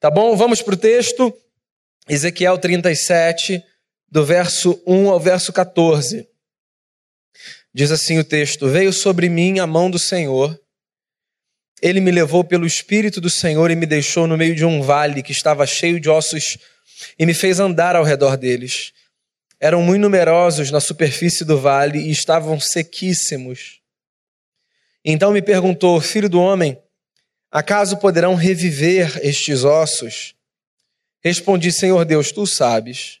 Tá bom? Vamos para o texto. Ezequiel 37, do verso 1 ao verso 14. Diz assim o texto: Veio sobre mim a mão do Senhor. Ele me levou pelo Espírito do Senhor e me deixou no meio de um vale que estava cheio de ossos e me fez andar ao redor deles. Eram muito numerosos na superfície do vale e estavam sequíssimos. Então me perguntou, filho do homem, acaso poderão reviver estes ossos? Respondi, Senhor Deus, tu sabes.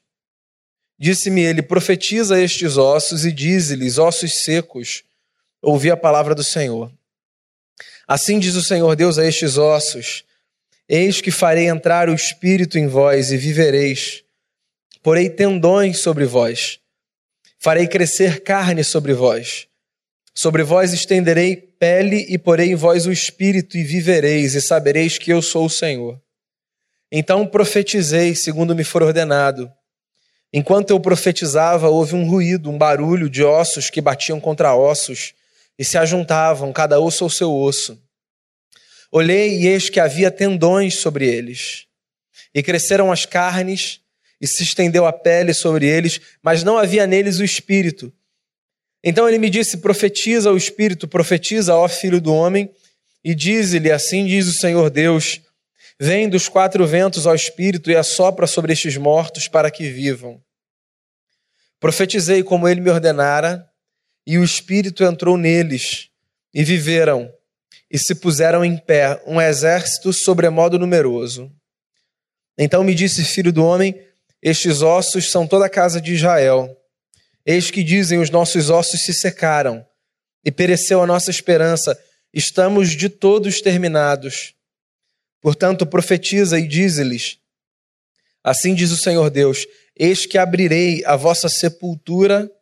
Disse-me ele: profetiza estes ossos e dize-lhes, ossos secos, ouvi a palavra do Senhor. Assim diz o Senhor Deus a estes ossos: Eis que farei entrar o espírito em vós e vivereis. Porei tendões sobre vós. Farei crescer carne sobre vós. Sobre vós estenderei pele e porei em vós o espírito e vivereis e sabereis que eu sou o Senhor. Então profetizei segundo me for ordenado. Enquanto eu profetizava, houve um ruído, um barulho de ossos que batiam contra ossos e se ajuntavam, cada osso ao seu osso. Olhei e eis que havia tendões sobre eles. E cresceram as carnes, e se estendeu a pele sobre eles, mas não havia neles o espírito. Então ele me disse: Profetiza o espírito, profetiza, ó filho do homem, e dize-lhe: Assim diz o Senhor Deus: Vem dos quatro ventos ao espírito e assopra sobre estes mortos para que vivam. Profetizei como ele me ordenara, e o espírito entrou neles, e viveram, e se puseram em pé, um exército sobremodo numeroso. Então me disse, filho do homem, estes ossos são toda a casa de Israel. Eis que dizem: os nossos ossos se secaram, e pereceu a nossa esperança, estamos de todos terminados. Portanto, profetiza e dize-lhes: Assim diz o Senhor Deus: Eis que abrirei a vossa sepultura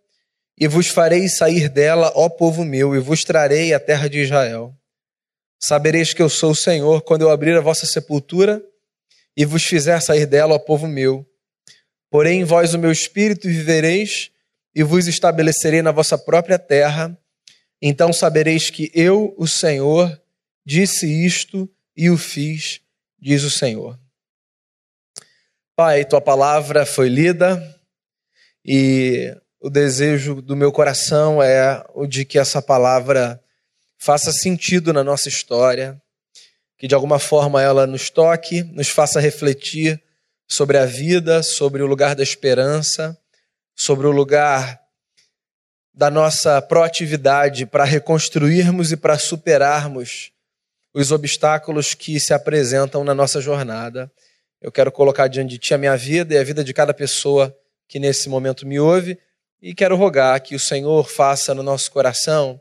e vos farei sair dela, ó povo meu, e vos trarei a terra de Israel. Sabereis que eu sou o Senhor quando eu abrir a vossa sepultura e vos fizer sair dela, ó povo meu. Porém, em vós o meu espírito vivereis e vos estabelecerei na vossa própria terra. Então sabereis que eu, o Senhor, disse isto e o fiz, diz o Senhor. Pai, tua palavra foi lida e o desejo do meu coração é o de que essa palavra faça sentido na nossa história, que de alguma forma ela nos toque, nos faça refletir sobre a vida, sobre o lugar da esperança, sobre o lugar da nossa proatividade para reconstruirmos e para superarmos os obstáculos que se apresentam na nossa jornada. Eu quero colocar diante de Ti a minha vida e a vida de cada pessoa que nesse momento me ouve e quero rogar que o Senhor faça no nosso coração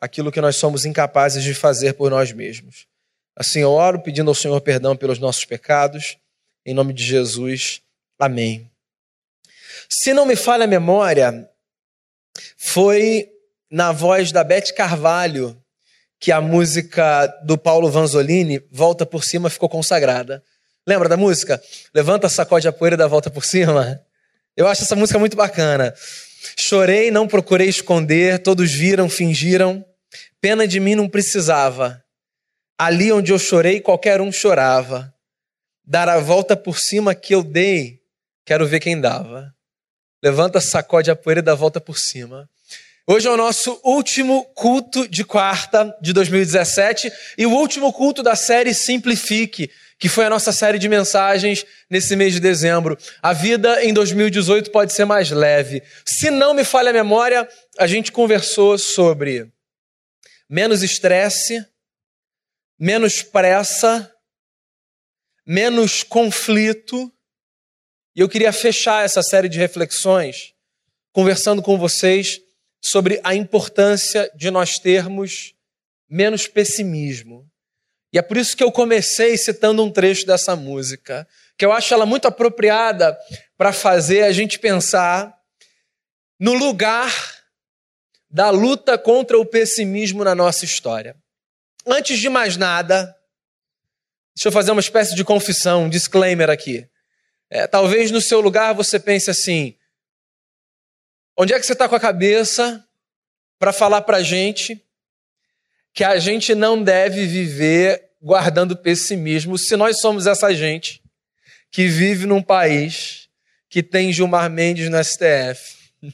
aquilo que nós somos incapazes de fazer por nós mesmos. Assim eu oro pedindo ao Senhor perdão pelos nossos pecados, em nome de Jesus. Amém. Se não me falha a memória, foi na voz da Beth Carvalho que a música do Paulo Vanzolini, Volta por Cima, ficou consagrada. Lembra da música? Levanta, sacode a poeira e dá volta por cima. Eu acho essa música muito bacana. Chorei, não procurei esconder, todos viram, fingiram. Pena de mim não precisava. Ali onde eu chorei, qualquer um chorava. Dar a volta por cima que eu dei, quero ver quem dava. Levanta, sacode a poeira e dá a volta por cima. Hoje é o nosso último culto de quarta de 2017 e o último culto da série Simplifique, que foi a nossa série de mensagens nesse mês de dezembro. A vida em 2018 pode ser mais leve. Se não me falha a memória, a gente conversou sobre menos estresse, menos pressa, menos conflito. E eu queria fechar essa série de reflexões conversando com vocês sobre a importância de nós termos menos pessimismo. E é por isso que eu comecei citando um trecho dessa música, que eu acho ela muito apropriada para fazer a gente pensar no lugar da luta contra o pessimismo na nossa história. Antes de mais nada, deixa eu fazer uma espécie de confissão, um disclaimer aqui. É, talvez no seu lugar você pense assim: Onde é que você está com a cabeça para falar para a gente que a gente não deve viver guardando pessimismo se nós somos essa gente que vive num país que tem Gilmar Mendes no STF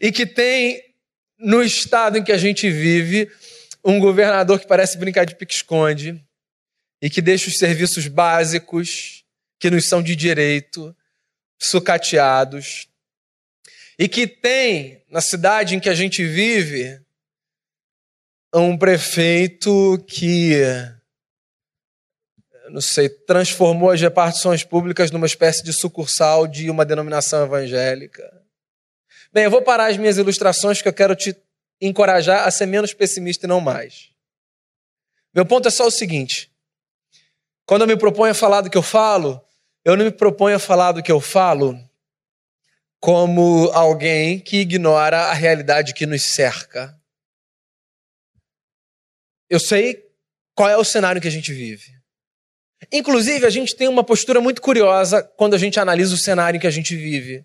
e que tem no estado em que a gente vive um governador que parece brincar de pique-esconde e que deixa os serviços básicos que nos são de direito sucateados e que tem na cidade em que a gente vive um prefeito que não sei, transformou as repartições públicas numa espécie de sucursal de uma denominação evangélica. Bem, eu vou parar as minhas ilustrações porque eu quero te encorajar a ser menos pessimista e não mais. Meu ponto é só o seguinte: quando eu me proponho a falar do que eu falo, eu não me proponho a falar do que eu falo como alguém que ignora a realidade que nos cerca. Eu sei qual é o cenário que a gente vive. Inclusive, a gente tem uma postura muito curiosa quando a gente analisa o cenário em que a gente vive.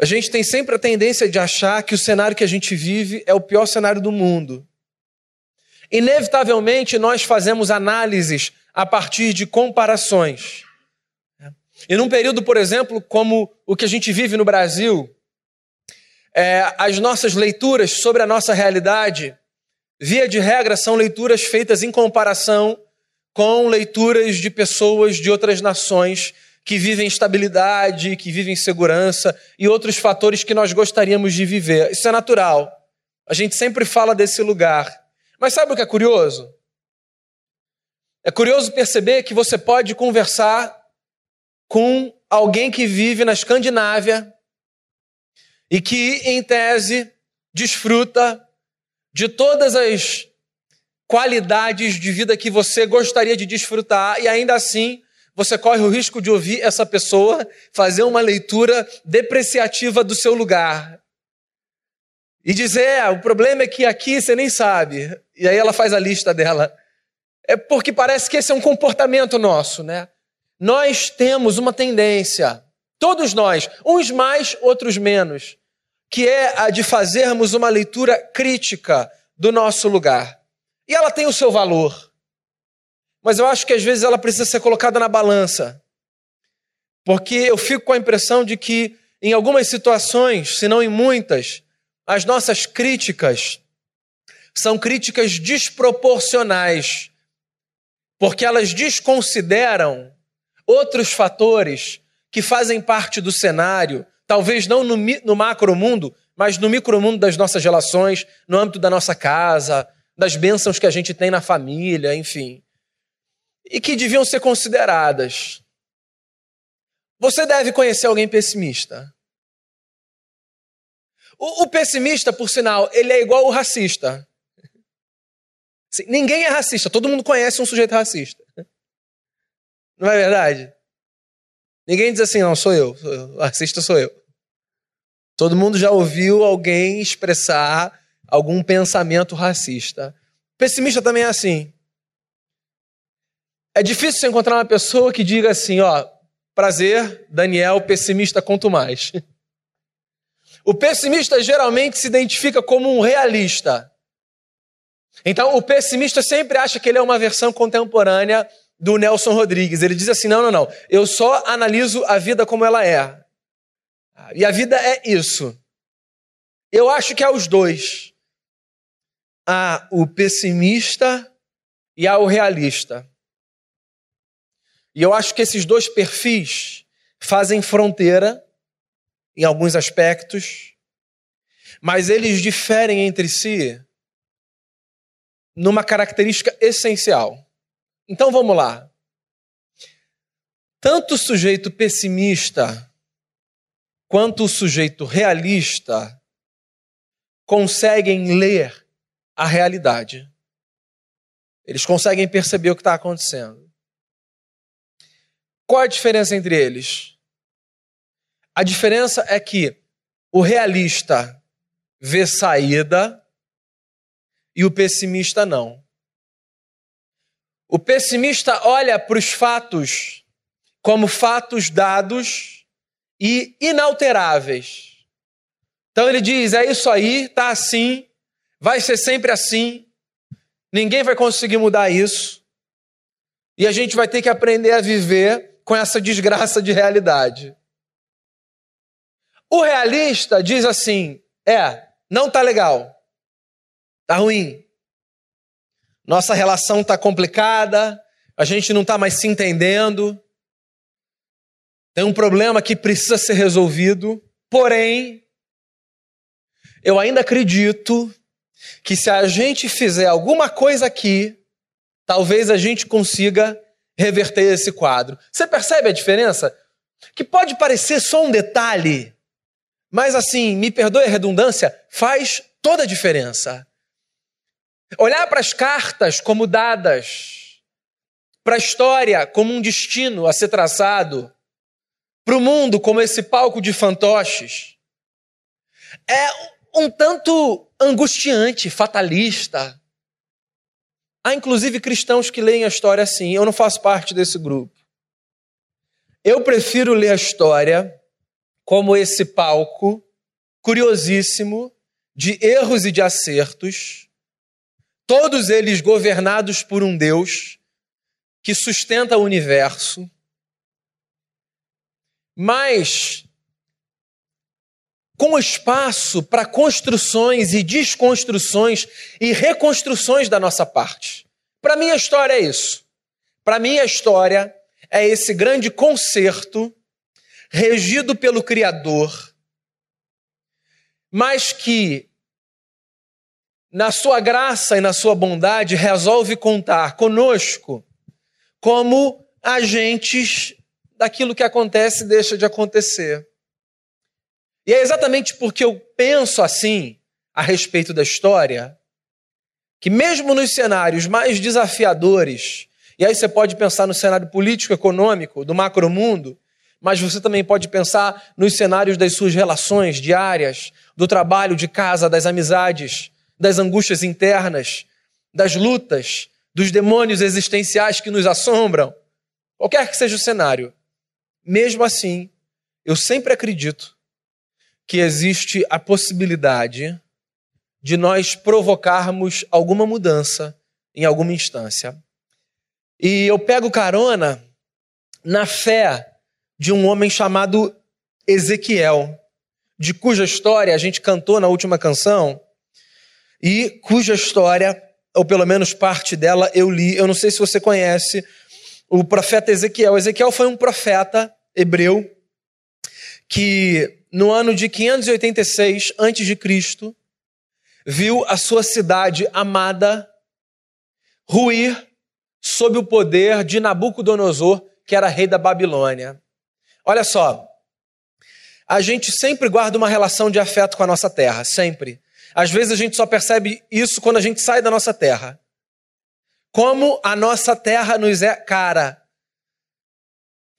A gente tem sempre a tendência de achar que o cenário que a gente vive é o pior cenário do mundo. Inevitavelmente, nós fazemos análises a partir de comparações. E num período, por exemplo, como o que a gente vive no Brasil, é, as nossas leituras sobre a nossa realidade, via de regra, são leituras feitas em comparação com leituras de pessoas de outras nações que vivem estabilidade, que vivem segurança e outros fatores que nós gostaríamos de viver. Isso é natural. A gente sempre fala desse lugar. Mas sabe o que é curioso? É curioso perceber que você pode conversar com alguém que vive na Escandinávia e que, em tese, desfruta de todas as qualidades de vida que você gostaria de desfrutar e ainda assim você corre o risco de ouvir essa pessoa fazer uma leitura depreciativa do seu lugar. E dizer, é, o problema é que aqui você nem sabe. E aí ela faz a lista dela. É porque parece que esse é um comportamento nosso, né? Nós temos uma tendência, todos nós, uns mais, outros menos, que é a de fazermos uma leitura crítica do nosso lugar. E ela tem o seu valor. Mas eu acho que às vezes ela precisa ser colocada na balança. Porque eu fico com a impressão de que, em algumas situações, se não em muitas, as nossas críticas são críticas desproporcionais. Porque elas desconsideram outros fatores que fazem parte do cenário, talvez não no, no macro mundo, mas no micro mundo das nossas relações, no âmbito da nossa casa, das bênçãos que a gente tem na família, enfim. E que deviam ser consideradas. Você deve conhecer alguém pessimista. O, o pessimista, por sinal, ele é igual o racista. Ninguém é racista, todo mundo conhece um sujeito racista. Não é verdade? Ninguém diz assim, não, sou eu, sou eu. racista sou eu. Todo mundo já ouviu alguém expressar algum pensamento racista. Pessimista também é assim. É difícil você encontrar uma pessoa que diga assim, ó, prazer, Daniel, pessimista quanto mais. O pessimista geralmente se identifica como um realista. Então, o pessimista sempre acha que ele é uma versão contemporânea do Nelson Rodrigues. Ele diz assim: não, não, não, eu só analiso a vida como ela é. E a vida é isso. Eu acho que é os dois há o pessimista e há o realista. E eu acho que esses dois perfis fazem fronteira em alguns aspectos, mas eles diferem entre si numa característica essencial. Então vamos lá. Tanto o sujeito pessimista quanto o sujeito realista conseguem ler a realidade. Eles conseguem perceber o que está acontecendo. Qual a diferença entre eles? A diferença é que o realista vê saída e o pessimista não. O pessimista olha para os fatos como fatos dados e inalteráveis. Então ele diz: é isso aí, tá assim, vai ser sempre assim. Ninguém vai conseguir mudar isso. E a gente vai ter que aprender a viver com essa desgraça de realidade. O realista diz assim: é, não tá legal. Tá ruim. Nossa relação tá complicada, a gente não tá mais se entendendo. Tem um problema que precisa ser resolvido. Porém, eu ainda acredito que se a gente fizer alguma coisa aqui, talvez a gente consiga reverter esse quadro. Você percebe a diferença? Que pode parecer só um detalhe, mas assim, me perdoe a redundância, faz toda a diferença. Olhar para as cartas como dadas, para a história como um destino a ser traçado, para o mundo como esse palco de fantoches, é um tanto angustiante, fatalista. Há inclusive cristãos que leem a história assim. Eu não faço parte desse grupo. Eu prefiro ler a história como esse palco curiosíssimo de erros e de acertos, todos eles governados por um Deus que sustenta o universo. Mas com espaço para construções e desconstruções e reconstruções da nossa parte. Para mim, a história é isso. Para mim, a história é esse grande concerto regido pelo Criador, mas que, na sua graça e na sua bondade, resolve contar conosco como agentes daquilo que acontece e deixa de acontecer. E é exatamente porque eu penso assim a respeito da história, que mesmo nos cenários mais desafiadores, e aí você pode pensar no cenário político, econômico, do macromundo, mas você também pode pensar nos cenários das suas relações diárias, do trabalho, de casa, das amizades, das angústias internas, das lutas, dos demônios existenciais que nos assombram. Qualquer que seja o cenário. Mesmo assim, eu sempre acredito que existe a possibilidade de nós provocarmos alguma mudança em alguma instância. E eu pego carona na fé de um homem chamado Ezequiel, de cuja história a gente cantou na última canção e cuja história, ou pelo menos parte dela, eu li. Eu não sei se você conhece o profeta Ezequiel. Ezequiel foi um profeta hebreu que no ano de 586 a.C., viu a sua cidade amada ruir sob o poder de Nabucodonosor, que era rei da Babilônia. Olha só, a gente sempre guarda uma relação de afeto com a nossa terra, sempre. Às vezes a gente só percebe isso quando a gente sai da nossa terra. Como a nossa terra nos é cara.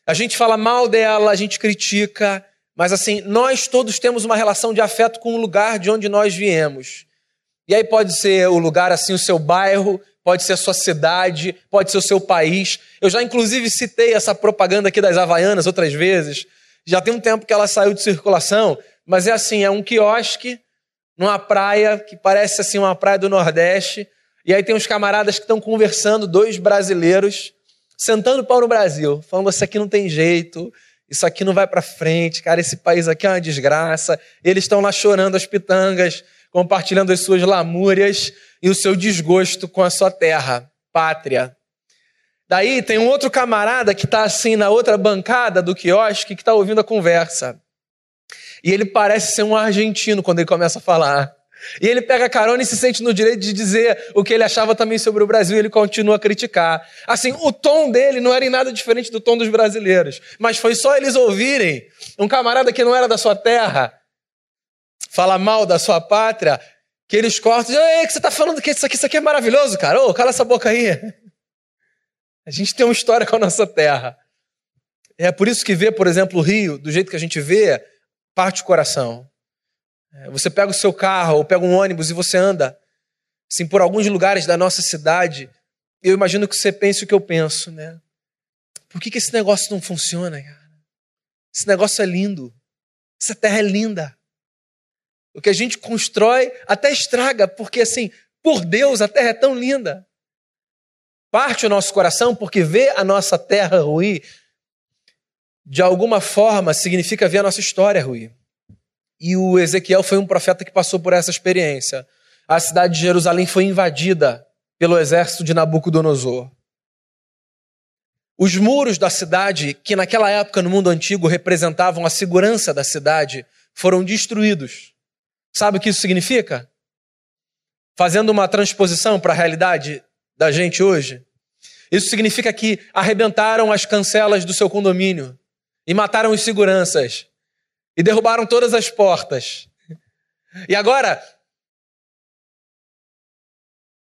A gente fala mal dela, a gente critica, mas assim, nós todos temos uma relação de afeto com o lugar de onde nós viemos. E aí pode ser o lugar assim, o seu bairro, pode ser a sua cidade, pode ser o seu país. Eu já inclusive citei essa propaganda aqui das Havaianas outras vezes. Já tem um tempo que ela saiu de circulação, mas é assim, é um quiosque numa praia que parece assim uma praia do Nordeste. E aí tem uns camaradas que estão conversando, dois brasileiros, sentando para o Brasil, falando: Isso aqui não tem jeito, isso aqui não vai para frente, cara, esse país aqui é uma desgraça. Eles estão lá chorando as pitangas, compartilhando as suas lamúrias e o seu desgosto com a sua terra, pátria. Daí tem um outro camarada que está assim na outra bancada do quiosque que está ouvindo a conversa. E ele parece ser um argentino quando ele começa a falar. E ele pega carona e se sente no direito de dizer o que ele achava também sobre o Brasil e ele continua a criticar. Assim, o tom dele não era em nada diferente do tom dos brasileiros. Mas foi só eles ouvirem um camarada que não era da sua terra falar mal da sua pátria que eles cortam. Ei, que você está falando que isso aqui, isso aqui é maravilhoso, cara. Ô, cala essa boca aí. A gente tem uma história com a nossa terra. É por isso que ver, por exemplo, o Rio, do jeito que a gente vê, parte o coração. É, você pega o seu carro ou pega um ônibus e você anda assim, por alguns lugares da nossa cidade. Eu imagino que você pense o que eu penso, né? Por que, que esse negócio não funciona, cara? Esse negócio é lindo. Essa terra é linda. O que a gente constrói até estraga, porque assim, por Deus, a terra é tão linda. Parte o nosso coração porque ver a nossa terra ruir, de alguma forma, significa ver a nossa história ruir. E o Ezequiel foi um profeta que passou por essa experiência. A cidade de Jerusalém foi invadida pelo exército de Nabucodonosor. Os muros da cidade, que naquela época no mundo antigo representavam a segurança da cidade, foram destruídos. Sabe o que isso significa? Fazendo uma transposição para a realidade da gente hoje. Isso significa que arrebentaram as cancelas do seu condomínio e mataram os seguranças e derrubaram todas as portas. E agora,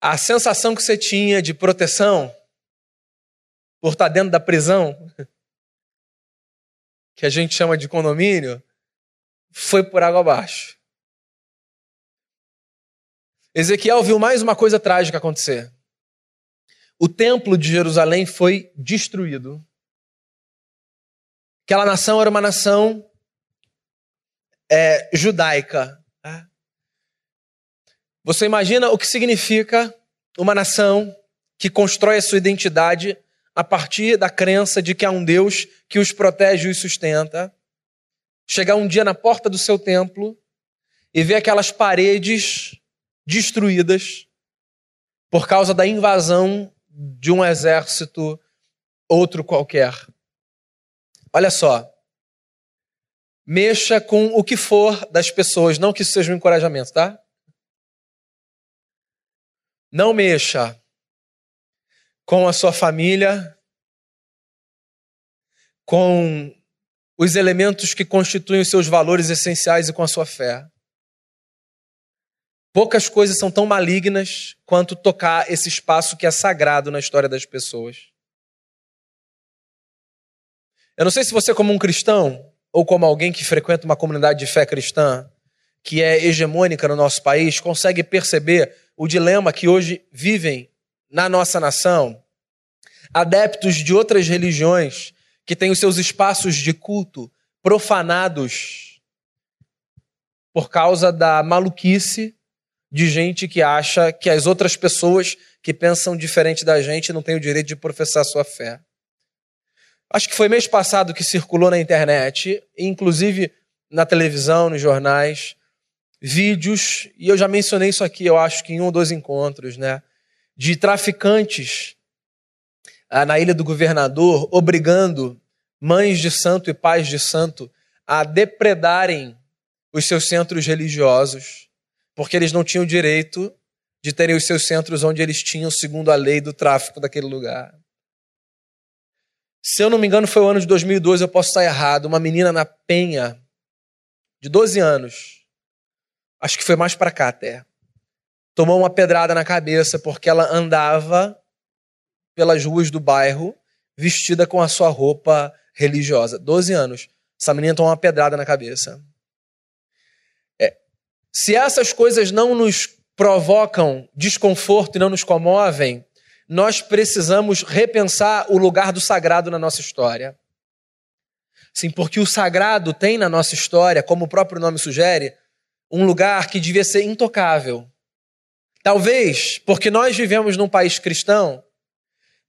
a sensação que você tinha de proteção por estar dentro da prisão, que a gente chama de condomínio, foi por água abaixo. Ezequiel viu mais uma coisa trágica acontecer. O templo de Jerusalém foi destruído. Aquela nação era uma nação é, judaica. Tá? Você imagina o que significa uma nação que constrói a sua identidade a partir da crença de que há um Deus que os protege e os sustenta. Chegar um dia na porta do seu templo e ver aquelas paredes destruídas por causa da invasão de um exército outro qualquer. Olha só, mexa com o que for das pessoas, não que isso seja um encorajamento, tá? Não mexa com a sua família, com os elementos que constituem os seus valores essenciais e com a sua fé. Poucas coisas são tão malignas quanto tocar esse espaço que é sagrado na história das pessoas. Eu não sei se você, como um cristão, ou como alguém que frequenta uma comunidade de fé cristã, que é hegemônica no nosso país, consegue perceber o dilema que hoje vivem na nossa nação adeptos de outras religiões que têm os seus espaços de culto profanados por causa da maluquice de gente que acha que as outras pessoas que pensam diferente da gente não têm o direito de professar sua fé. Acho que foi mês passado que circulou na internet, inclusive na televisão, nos jornais, vídeos, e eu já mencionei isso aqui, eu acho que em um ou dois encontros, né? De traficantes ah, na Ilha do Governador, obrigando mães de santo e pais de santo a depredarem os seus centros religiosos, porque eles não tinham direito de terem os seus centros onde eles tinham, segundo a lei do tráfico daquele lugar. Se eu não me engano, foi o ano de 2012, eu posso estar errado. Uma menina na Penha, de 12 anos, acho que foi mais para cá até, tomou uma pedrada na cabeça porque ela andava pelas ruas do bairro vestida com a sua roupa religiosa. 12 anos. Essa menina tomou uma pedrada na cabeça. É. Se essas coisas não nos provocam desconforto e não nos comovem, nós precisamos repensar o lugar do sagrado na nossa história. Sim, porque o sagrado tem na nossa história, como o próprio nome sugere, um lugar que devia ser intocável. Talvez porque nós vivemos num país cristão,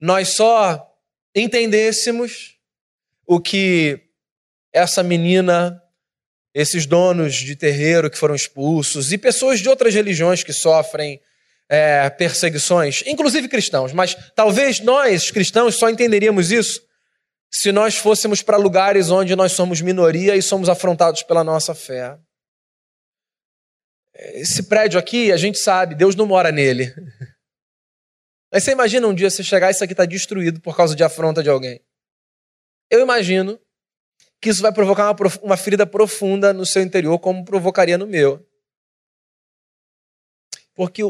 nós só entendêssemos o que essa menina, esses donos de terreiro que foram expulsos e pessoas de outras religiões que sofrem é, perseguições, inclusive cristãos, mas talvez nós, cristãos, só entenderíamos isso se nós fôssemos para lugares onde nós somos minoria e somos afrontados pela nossa fé. Esse prédio aqui, a gente sabe, Deus não mora nele. Mas você imagina um dia você chegar e isso aqui está destruído por causa de afronta de alguém. Eu imagino que isso vai provocar uma, uma ferida profunda no seu interior, como provocaria no meu. Porque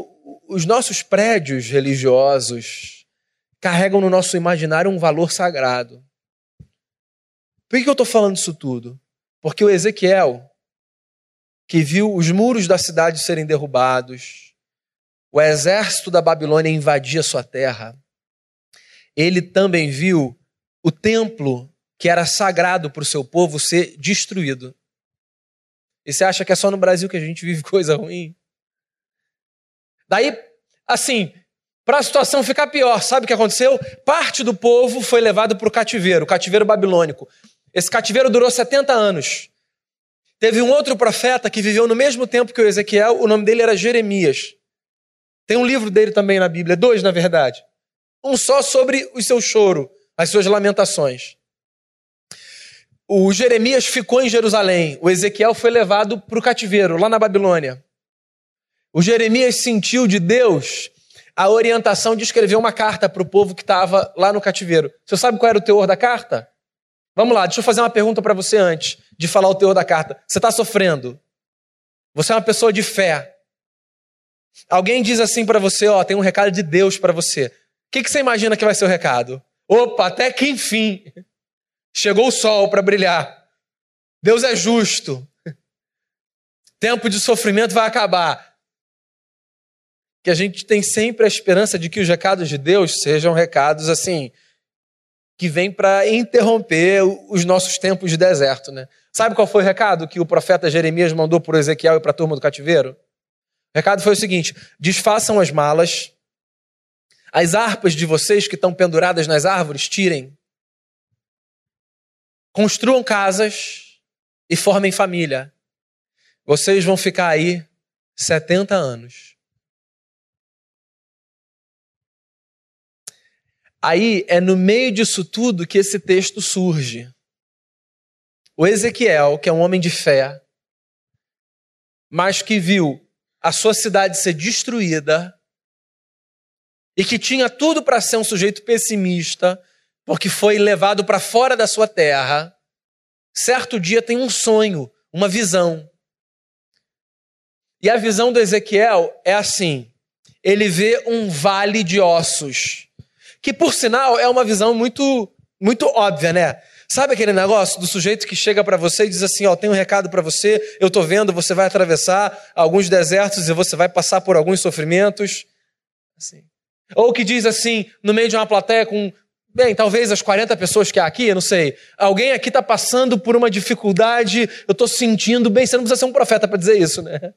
os nossos prédios religiosos carregam no nosso imaginário um valor sagrado. Por que eu estou falando isso tudo? Porque o Ezequiel, que viu os muros da cidade serem derrubados, o exército da Babilônia invadia sua terra, ele também viu o templo que era sagrado para o seu povo ser destruído. E você acha que é só no Brasil que a gente vive coisa ruim? Daí assim, para a situação ficar pior, sabe o que aconteceu? Parte do povo foi levado para o cativeiro, o cativeiro babilônico. Esse cativeiro durou 70 anos. Teve um outro profeta que viveu no mesmo tempo que o Ezequiel, o nome dele era Jeremias. Tem um livro dele também na Bíblia, dois na verdade. Um só sobre o seu choro, as suas lamentações. O Jeremias ficou em Jerusalém, o Ezequiel foi levado para o cativeiro, lá na Babilônia. O Jeremias sentiu de Deus a orientação de escrever uma carta para o povo que estava lá no cativeiro. Você sabe qual era o teor da carta? Vamos lá, deixa eu fazer uma pergunta para você antes de falar o teor da carta. Você está sofrendo? Você é uma pessoa de fé. Alguém diz assim para você, ó, tem um recado de Deus para você. O que, que você imagina que vai ser o recado? Opa, até que enfim chegou o sol para brilhar. Deus é justo. Tempo de sofrimento vai acabar. Que a gente tem sempre a esperança de que os recados de Deus sejam recados assim, que vem para interromper os nossos tempos de deserto, né? Sabe qual foi o recado que o profeta Jeremias mandou para Ezequiel e para a turma do cativeiro? O recado foi o seguinte: desfaçam as malas, as harpas de vocês que estão penduradas nas árvores, tirem. Construam casas e formem família. Vocês vão ficar aí 70 anos. Aí é no meio disso tudo que esse texto surge. O Ezequiel, que é um homem de fé, mas que viu a sua cidade ser destruída e que tinha tudo para ser um sujeito pessimista, porque foi levado para fora da sua terra, certo dia tem um sonho, uma visão. E a visão do Ezequiel é assim: ele vê um vale de ossos que por sinal é uma visão muito muito óbvia, né? Sabe aquele negócio do sujeito que chega para você e diz assim, ó, tem um recado para você, eu tô vendo, você vai atravessar alguns desertos e você vai passar por alguns sofrimentos. Assim. Ou que diz assim, no meio de uma plateia com, bem, talvez as 40 pessoas que há aqui, eu não sei, alguém aqui está passando por uma dificuldade, eu estou sentindo, bem, você não precisa ser um profeta para dizer isso, né?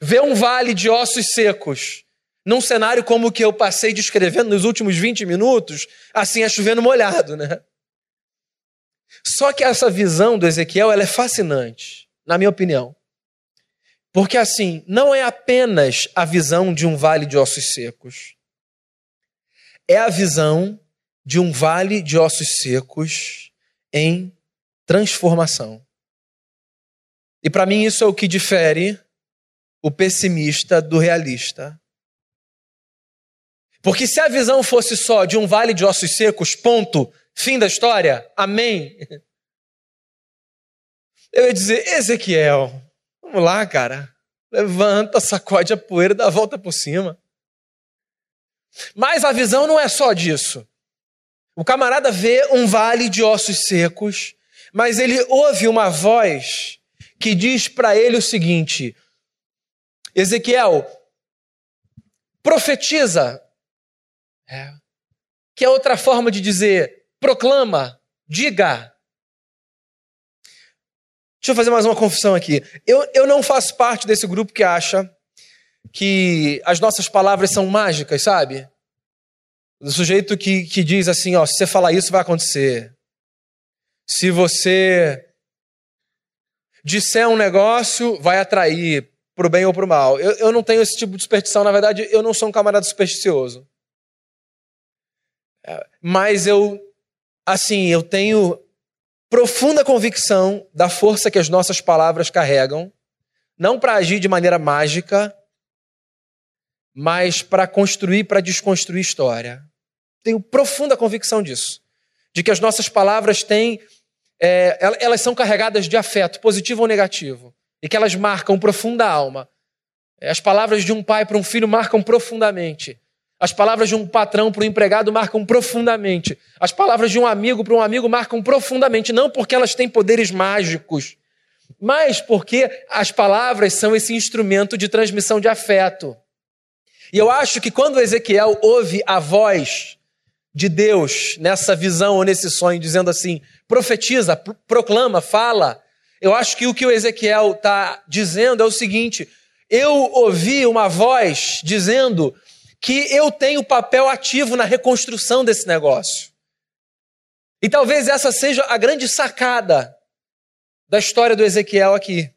Vê um vale de ossos secos num cenário como o que eu passei descrevendo nos últimos 20 minutos, assim é chovendo molhado, né? Só que essa visão do Ezequiel ela é fascinante, na minha opinião. Porque assim, não é apenas a visão de um vale de ossos secos. É a visão de um vale de ossos secos em transformação. E para mim isso é o que difere o pessimista do realista. Porque se a visão fosse só de um vale de ossos secos, ponto, fim da história, amém. Eu ia dizer, Ezequiel, vamos lá, cara. Levanta, sacode a poeira dá a volta por cima. Mas a visão não é só disso. O camarada vê um vale de ossos secos, mas ele ouve uma voz que diz para ele o seguinte: Ezequiel, profetiza é. Que é outra forma de dizer proclama, diga. Deixa eu fazer mais uma confissão aqui. Eu, eu não faço parte desse grupo que acha que as nossas palavras são mágicas, sabe? O sujeito que, que diz assim: ó, se você falar isso, vai acontecer. Se você disser um negócio, vai atrair para o bem ou para o mal. Eu, eu não tenho esse tipo de superstição, na verdade, eu não sou um camarada supersticioso. Mas eu, assim, eu tenho profunda convicção da força que as nossas palavras carregam, não para agir de maneira mágica, mas para construir, para desconstruir história. Tenho profunda convicção disso, de que as nossas palavras têm, é, elas são carregadas de afeto, positivo ou negativo, e que elas marcam profunda alma. As palavras de um pai para um filho marcam profundamente. As palavras de um patrão para um empregado marcam profundamente. As palavras de um amigo para um amigo marcam profundamente, não porque elas têm poderes mágicos, mas porque as palavras são esse instrumento de transmissão de afeto. E eu acho que quando Ezequiel ouve a voz de Deus nessa visão ou nesse sonho, dizendo assim: profetiza, proclama, fala, eu acho que o que o Ezequiel está dizendo é o seguinte: eu ouvi uma voz dizendo que eu tenho papel ativo na reconstrução desse negócio. E talvez essa seja a grande sacada da história do Ezequiel aqui.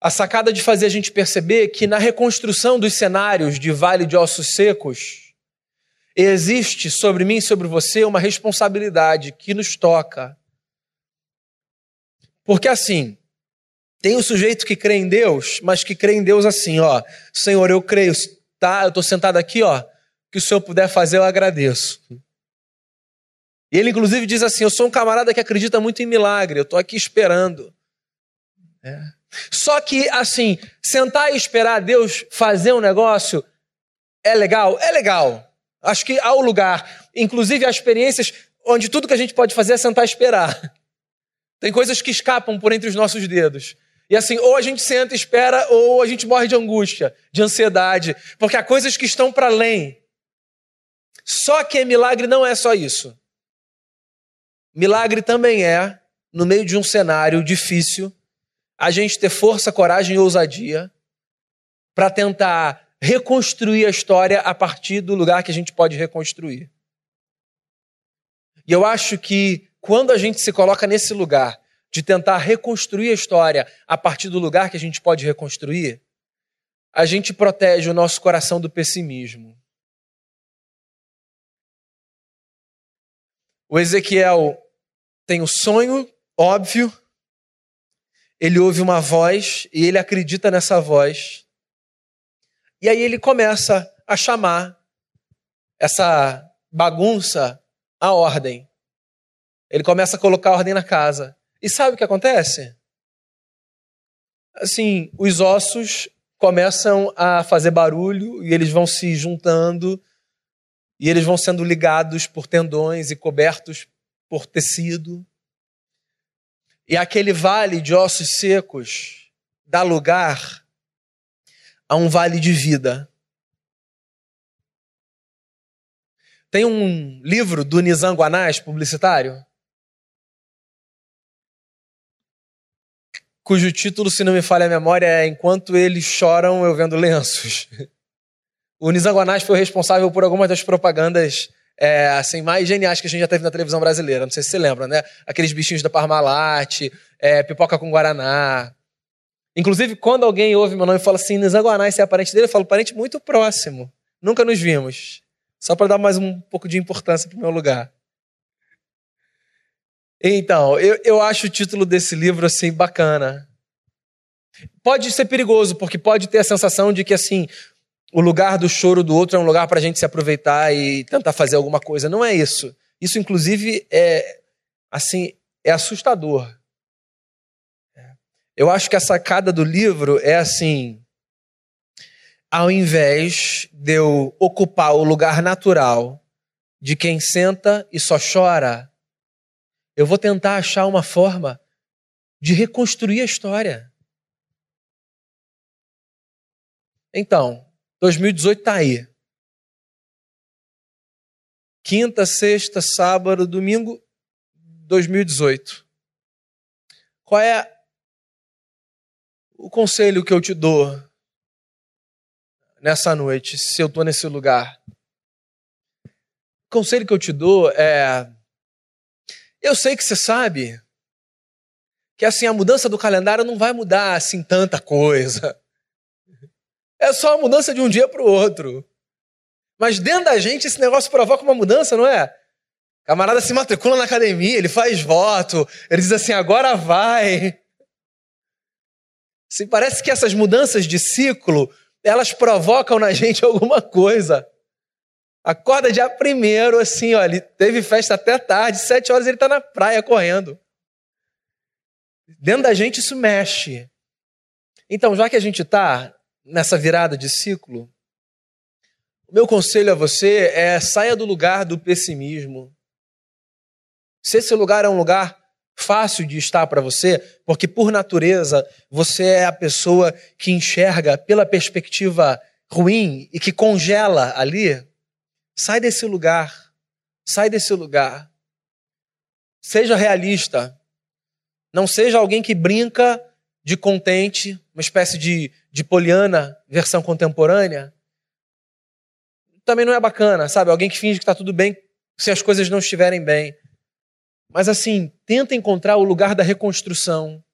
A sacada de fazer a gente perceber que na reconstrução dos cenários de Vale de Ossos Secos, existe sobre mim e sobre você uma responsabilidade que nos toca. Porque assim, tem o sujeito que crê em Deus, mas que crê em Deus assim, ó, Senhor, eu creio, tá? Eu estou sentado aqui, ó, que o Senhor puder fazer, eu agradeço. E ele, inclusive, diz assim: Eu sou um camarada que acredita muito em milagre, eu estou aqui esperando. É. Só que, assim, sentar e esperar Deus fazer um negócio é legal? É legal. Acho que há o lugar. Inclusive, há experiências onde tudo que a gente pode fazer é sentar e esperar. Tem coisas que escapam por entre os nossos dedos. E assim, ou a gente senta e espera, ou a gente morre de angústia, de ansiedade, porque há coisas que estão para além. Só que milagre não é só isso. Milagre também é, no meio de um cenário difícil, a gente ter força, coragem e ousadia para tentar reconstruir a história a partir do lugar que a gente pode reconstruir. E eu acho que quando a gente se coloca nesse lugar de tentar reconstruir a história a partir do lugar que a gente pode reconstruir, a gente protege o nosso coração do pessimismo. O Ezequiel tem o sonho óbvio, ele ouve uma voz e ele acredita nessa voz. E aí ele começa a chamar essa bagunça à ordem. Ele começa a colocar ordem na casa. E sabe o que acontece? Assim, os ossos começam a fazer barulho e eles vão se juntando e eles vão sendo ligados por tendões e cobertos por tecido. E aquele vale de ossos secos dá lugar a um vale de vida. Tem um livro do Nizam Guanás, publicitário, cujo título, se não me falha a memória, é Enquanto Eles Choram, Eu Vendo Lenços. O Nizam Guanás foi responsável por algumas das propagandas é, assim, mais geniais que a gente já teve na televisão brasileira. Não sei se você lembra, né? Aqueles bichinhos da Parmalat, é, pipoca com Guaraná. Inclusive, quando alguém ouve meu nome e fala assim, Nizanguaná, esse é parente dele, eu falo, parente muito próximo. Nunca nos vimos. Só para dar mais um pouco de importância para o meu lugar. Então, eu, eu acho o título desse livro, assim, bacana. Pode ser perigoso, porque pode ter a sensação de que, assim, o lugar do choro do outro é um lugar para a gente se aproveitar e tentar fazer alguma coisa. Não é isso. Isso, inclusive, é assim, é assustador. Eu acho que a sacada do livro é assim: ao invés de eu ocupar o lugar natural de quem senta e só chora, eu vou tentar achar uma forma de reconstruir a história. Então, 2018 está aí. Quinta, sexta, sábado, domingo, 2018. Qual é o conselho que eu te dou nessa noite, se eu estou nesse lugar? O conselho que eu te dou é: eu sei que você sabe que assim a mudança do calendário não vai mudar assim tanta coisa. É só a mudança de um dia para o outro. Mas dentro da gente esse negócio provoca uma mudança, não é? camarada se matricula na academia, ele faz voto, ele diz assim: agora vai. Se parece que essas mudanças de ciclo, elas provocam na gente alguma coisa. Acorda dia primeiro, assim, ó, ele teve festa até tarde, sete horas ele está na praia correndo. Dentro da gente isso mexe. Então, já que a gente está nessa virada de ciclo, o meu conselho a você é saia do lugar do pessimismo. Se esse lugar é um lugar fácil de estar para você, porque por natureza você é a pessoa que enxerga pela perspectiva ruim e que congela ali, sai desse lugar. Sai desse lugar. Seja realista. Não seja alguém que brinca de contente, uma espécie de, de poliana, versão contemporânea, também não é bacana, sabe? Alguém que finge que está tudo bem se as coisas não estiverem bem. Mas assim, tenta encontrar o lugar da reconstrução.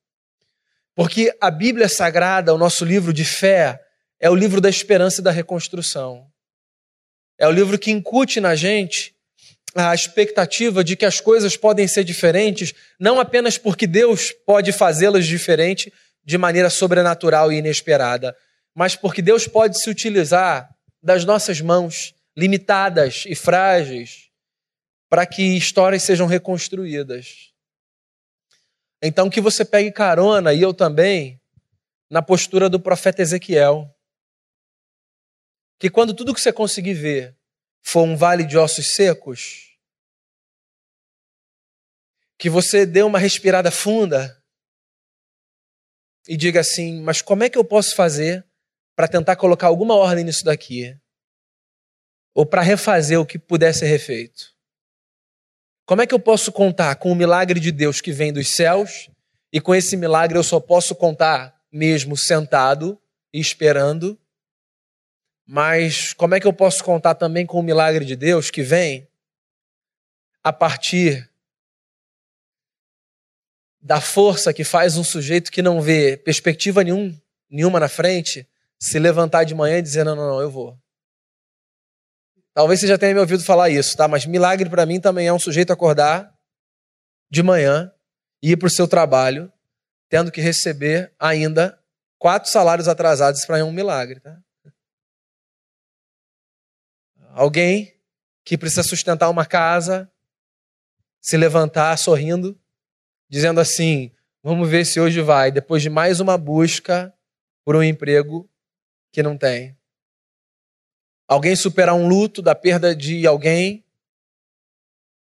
Porque a Bíblia Sagrada, o nosso livro de fé, é o livro da esperança e da reconstrução. É o livro que incute na gente a expectativa de que as coisas podem ser diferentes, não apenas porque Deus pode fazê-las diferente de maneira sobrenatural e inesperada, mas porque Deus pode se utilizar das nossas mãos limitadas e frágeis para que histórias sejam reconstruídas. Então que você pegue carona, e eu também, na postura do profeta Ezequiel. Que quando tudo que você conseguir ver for um vale de ossos secos, que você dê uma respirada funda e diga assim: mas como é que eu posso fazer para tentar colocar alguma ordem nisso daqui? Ou para refazer o que puder ser refeito? Como é que eu posso contar com o milagre de Deus que vem dos céus e com esse milagre eu só posso contar mesmo sentado e esperando? Mas como é que eu posso contar também com o milagre de Deus que vem a partir da força que faz um sujeito que não vê perspectiva nenhum, nenhuma na frente se levantar de manhã e dizer: não, não, não, eu vou. Talvez você já tenha me ouvido falar isso, tá? Mas milagre para mim também é um sujeito acordar de manhã e ir para o seu trabalho, tendo que receber ainda quatro salários atrasados para um milagre, tá? Alguém que precisa sustentar uma casa, se levantar sorrindo, dizendo assim: vamos ver se hoje vai, depois de mais uma busca por um emprego que não tem. Alguém superar um luto da perda de alguém,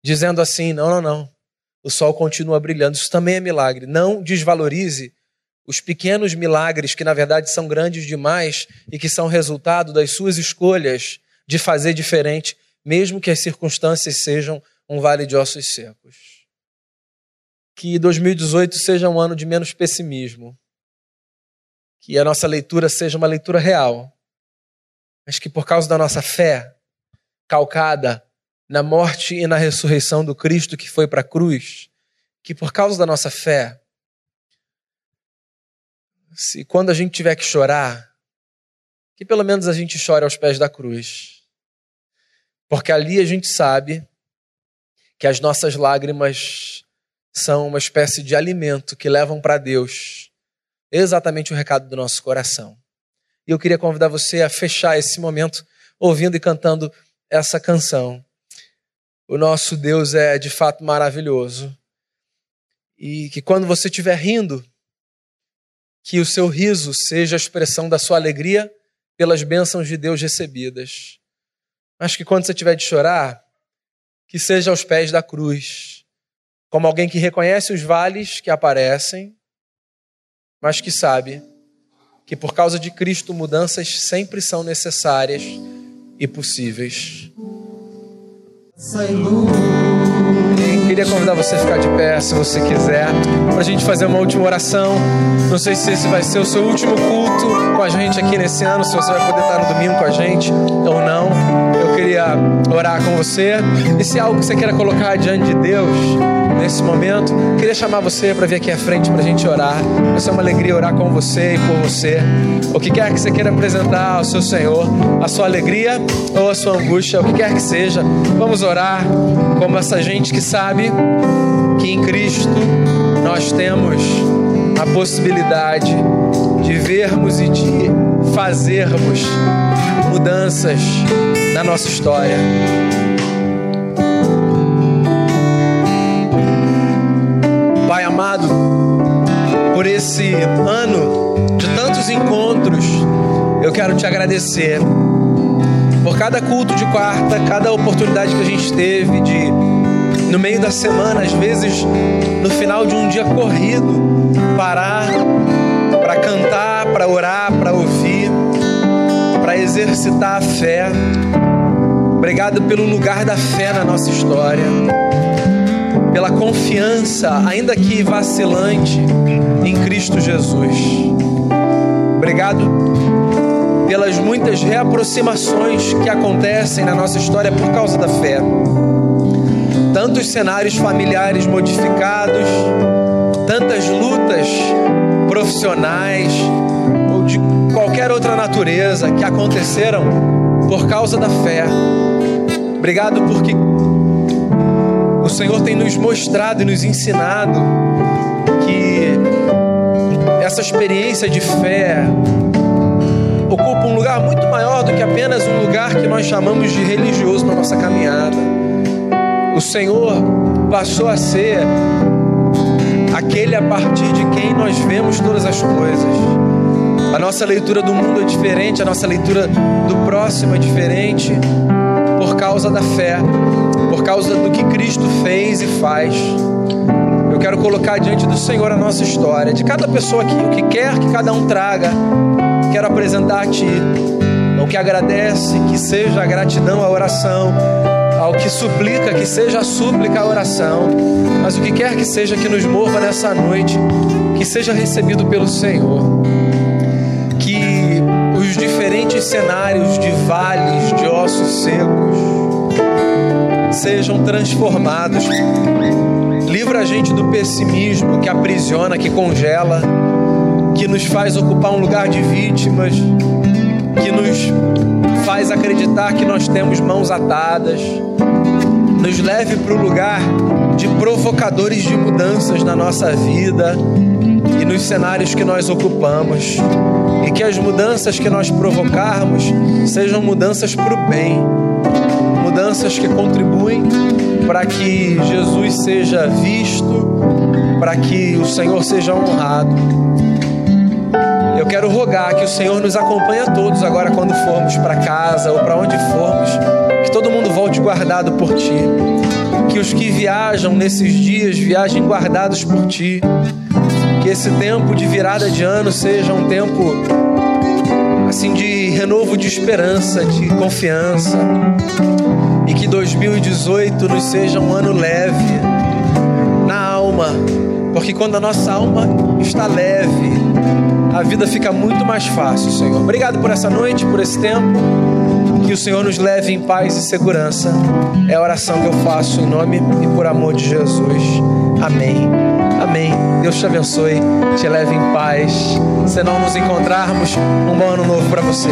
dizendo assim: não, não, não, o sol continua brilhando. Isso também é milagre. Não desvalorize os pequenos milagres que, na verdade, são grandes demais e que são resultado das suas escolhas de fazer diferente, mesmo que as circunstâncias sejam um vale de ossos secos. Que 2018 seja um ano de menos pessimismo. Que a nossa leitura seja uma leitura real mas que por causa da nossa fé, calcada na morte e na ressurreição do Cristo que foi para a cruz, que por causa da nossa fé, se quando a gente tiver que chorar, que pelo menos a gente chore aos pés da cruz. Porque ali a gente sabe que as nossas lágrimas são uma espécie de alimento que levam para Deus exatamente o recado do nosso coração. E eu queria convidar você a fechar esse momento ouvindo e cantando essa canção. O nosso Deus é de fato maravilhoso. E que quando você estiver rindo, que o seu riso seja a expressão da sua alegria pelas bênçãos de Deus recebidas. Mas que quando você tiver de chorar, que seja aos pés da cruz, como alguém que reconhece os vales que aparecem, mas que sabe que por causa de Cristo mudanças sempre são necessárias e possíveis. queria convidar você a ficar de pé, se você quiser, para a gente fazer uma última oração. Não sei se esse vai ser o seu último culto com a gente aqui nesse ano, se você vai poder estar no domingo com a gente ou não. Queria orar com você. E se é algo que você queira colocar diante de Deus, nesse momento. Queria chamar você para vir aqui à frente para a gente orar. Vai ser uma alegria orar com você e por você. O que quer que você queira apresentar ao seu Senhor, a sua alegria ou a sua angústia, o que quer que seja, vamos orar como essa gente que sabe que em Cristo nós temos a possibilidade de vermos e de fazermos mudanças na nossa história. amado, por esse ano de tantos encontros. Eu quero te agradecer por cada culto de quarta, cada oportunidade que a gente teve de, no meio da semana, às vezes no final de um dia corrido, parar para cantar, para orar, para ouvir, exercitar a fé. Obrigado pelo lugar da fé na nossa história pela confiança, ainda que vacilante, em Cristo Jesus. Obrigado pelas muitas reaproximações que acontecem na nossa história por causa da fé. Tantos cenários familiares modificados, tantas lutas profissionais ou de qualquer outra natureza que aconteceram por causa da fé. Obrigado porque o Senhor tem nos mostrado e nos ensinado que essa experiência de fé ocupa um lugar muito maior do que apenas um lugar que nós chamamos de religioso na nossa caminhada. O Senhor passou a ser aquele a partir de quem nós vemos todas as coisas. A nossa leitura do mundo é diferente, a nossa leitura do próximo é diferente por causa da fé, por causa do que Cristo fez e faz. Eu quero colocar diante do Senhor a nossa história, de cada pessoa aqui, o que quer que cada um traga, quero apresentar a Ti. O que agradece, que seja a gratidão, a oração, ao que suplica, que seja a súplica, a oração, mas o que quer que seja que nos mova nessa noite, que seja recebido pelo Senhor. Diferentes cenários de vales, de ossos secos, sejam transformados. Livra a gente do pessimismo que aprisiona, que congela, que nos faz ocupar um lugar de vítimas, que nos faz acreditar que nós temos mãos atadas. Nos leve para o lugar de provocadores de mudanças na nossa vida nos cenários que nós ocupamos. E que as mudanças que nós provocarmos sejam mudanças para o bem, mudanças que contribuem para que Jesus seja visto, para que o Senhor seja honrado. Eu quero rogar que o Senhor nos acompanhe a todos agora quando formos para casa ou para onde formos, que todo mundo volte guardado por ti. Que os que viajam nesses dias viajem guardados por ti. Que esse tempo de virada de ano seja um tempo assim de renovo de esperança, de confiança. E que 2018 nos seja um ano leve na alma, porque quando a nossa alma está leve, a vida fica muito mais fácil, Senhor. Obrigado por essa noite, por esse tempo. Que o Senhor nos leve em paz e segurança. É a oração que eu faço em nome e por amor de Jesus. Amém. Amém. Deus te abençoe, te leve em paz. Se não nos encontrarmos, um bom ano novo para você.